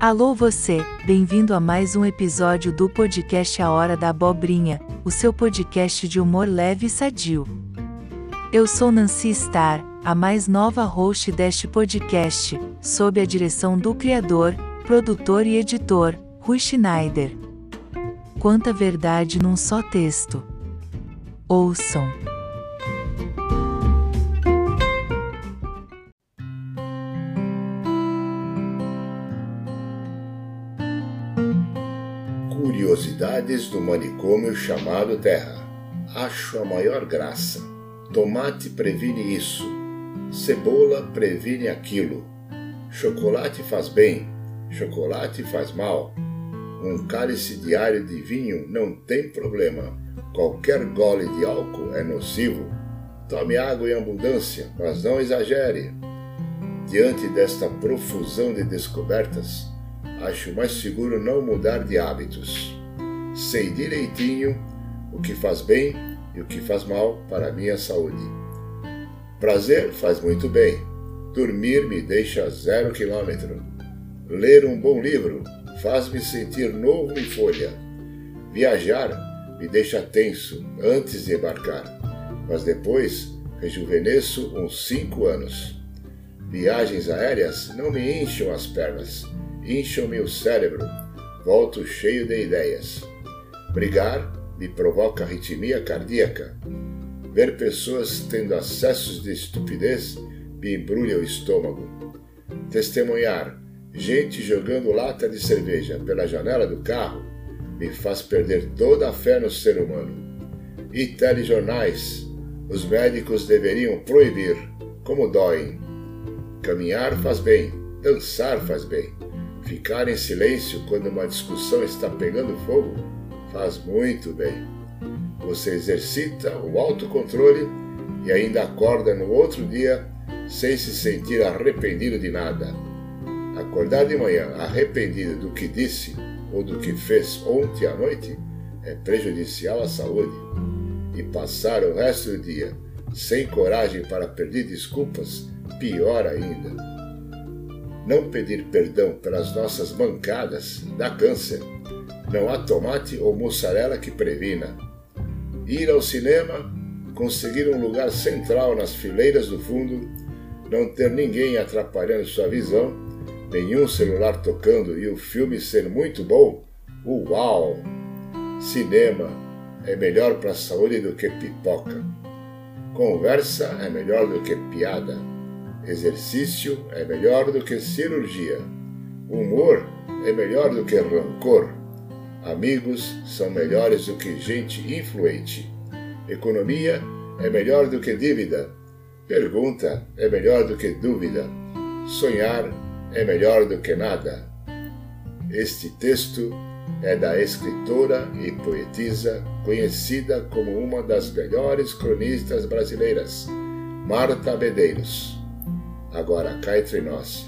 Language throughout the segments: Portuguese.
Alô você, bem-vindo a mais um episódio do podcast A Hora da Abobrinha, o seu podcast de humor leve e sadio. Eu sou Nancy Star, a mais nova host deste podcast, sob a direção do criador, produtor e editor, Rui Schneider. Quanta verdade num só texto. Ouçam. Curiosidades do manicômio chamado Terra. Acho a maior graça. Tomate previne isso. Cebola previne aquilo. Chocolate faz bem. Chocolate faz mal. Um cálice diário de vinho não tem problema. Qualquer gole de álcool é nocivo. Tome água em abundância, mas não exagere. Diante desta profusão de descobertas, acho mais seguro não mudar de hábitos. Sei direitinho o que faz bem e o que faz mal para a minha saúde. Prazer faz muito bem. Dormir me deixa zero quilômetro. Ler um bom livro faz-me sentir novo em folha. Viajar me deixa tenso antes de embarcar, mas depois rejuvenesço uns cinco anos. Viagens aéreas não me incham as pernas, incham-me o cérebro. Volto cheio de ideias. Brigar me provoca arritmia cardíaca. Ver pessoas tendo acessos de estupidez me embrulha o estômago. Testemunhar gente jogando lata de cerveja pela janela do carro me faz perder toda a fé no ser humano. E telejornais, os médicos deveriam proibir, como doem. Caminhar faz bem, dançar faz bem. Ficar em silêncio quando uma discussão está pegando fogo faz muito bem. Você exercita o autocontrole e ainda acorda no outro dia sem se sentir arrependido de nada. Acordar de manhã arrependido do que disse ou do que fez ontem à noite é prejudicial à saúde. E passar o resto do dia sem coragem para pedir desculpas, pior ainda. Não pedir perdão pelas nossas mancadas dá câncer. Não há tomate ou mussarela que previna. Ir ao cinema, conseguir um lugar central nas fileiras do fundo, não ter ninguém atrapalhando sua visão nenhum celular tocando e o filme ser muito bom, uau! Cinema é melhor para a saúde do que pipoca. Conversa é melhor do que piada. Exercício é melhor do que cirurgia. Humor é melhor do que rancor. Amigos são melhores do que gente influente. Economia é melhor do que dívida. Pergunta é melhor do que dúvida. Sonhar é melhor do que nada. Este texto é da escritora e poetisa conhecida como uma das melhores cronistas brasileiras, Marta Bedeiros. Agora cá entre nós,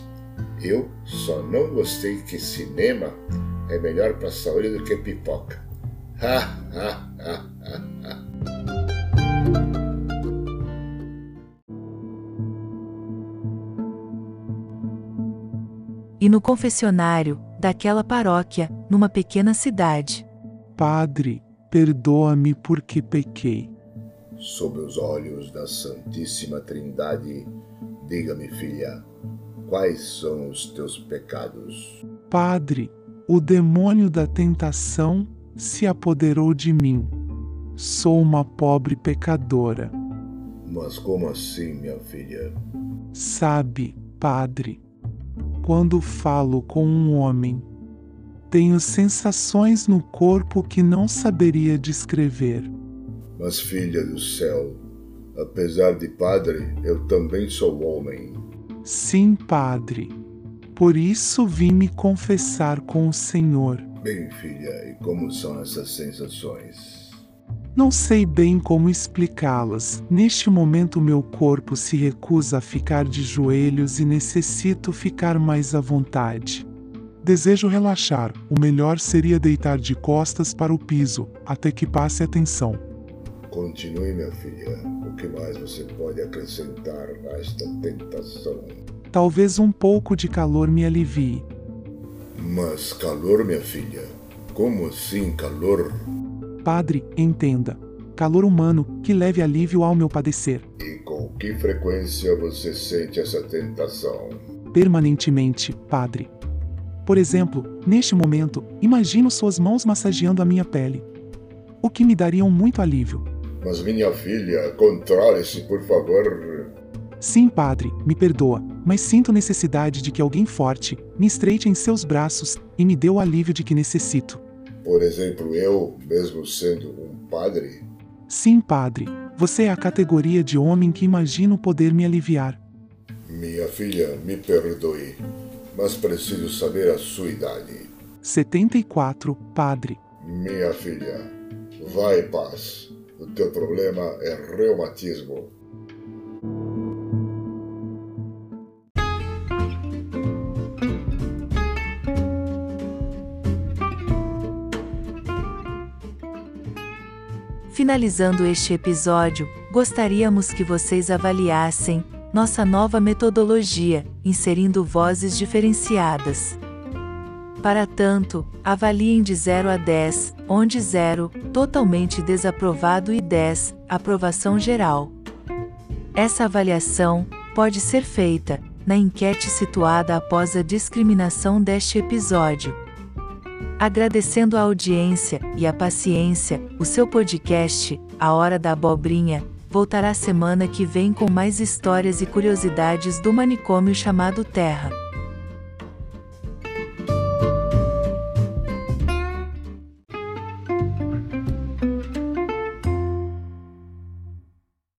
eu só não gostei que cinema é melhor para a saúde do que pipoca. Ha, ha, ha, ha, ha. e no confessionário daquela paróquia, numa pequena cidade. Padre, perdoa-me porque pequei. Sob os olhos da Santíssima Trindade, diga-me, filha, quais são os teus pecados? Padre, o demônio da tentação se apoderou de mim. Sou uma pobre pecadora. Mas como assim, minha filha? Sabe, Padre, quando falo com um homem. Tenho sensações no corpo que não saberia descrever. Mas, filha do céu, apesar de padre, eu também sou homem. Sim, padre. Por isso vim me confessar com o Senhor. Bem, filha, e como são essas sensações? Não sei bem como explicá-las. Neste momento, meu corpo se recusa a ficar de joelhos e necessito ficar mais à vontade. Desejo relaxar. O melhor seria deitar de costas para o piso, até que passe a tensão. Continue, minha filha. O que mais você pode acrescentar a esta tentação? Talvez um pouco de calor me alivie. Mas calor, minha filha? Como assim calor? Padre, entenda. Calor humano que leve alívio ao meu padecer. E com que frequência você sente essa tentação? Permanentemente, Padre. Por exemplo, neste momento, imagino suas mãos massageando a minha pele. O que me daria um muito alívio. Mas minha filha, controle-se, por favor. Sim, padre, me perdoa, mas sinto necessidade de que alguém forte me estreite em seus braços e me dê o alívio de que necessito. Por exemplo, eu, mesmo sendo um padre? Sim, padre, você é a categoria de homem que imagino poder me aliviar. Minha filha, me perdoe, mas preciso saber a sua idade. 74, padre. Minha filha, vá em paz. O teu problema é reumatismo. Finalizando este episódio, gostaríamos que vocês avaliassem nossa nova metodologia, inserindo vozes diferenciadas. Para tanto, avaliem de 0 a 10, onde 0, totalmente desaprovado e 10, aprovação geral. Essa avaliação pode ser feita na enquete situada após a discriminação deste episódio. Agradecendo a audiência e a paciência, o seu podcast, A Hora da Abobrinha, voltará semana que vem com mais histórias e curiosidades do manicômio chamado Terra.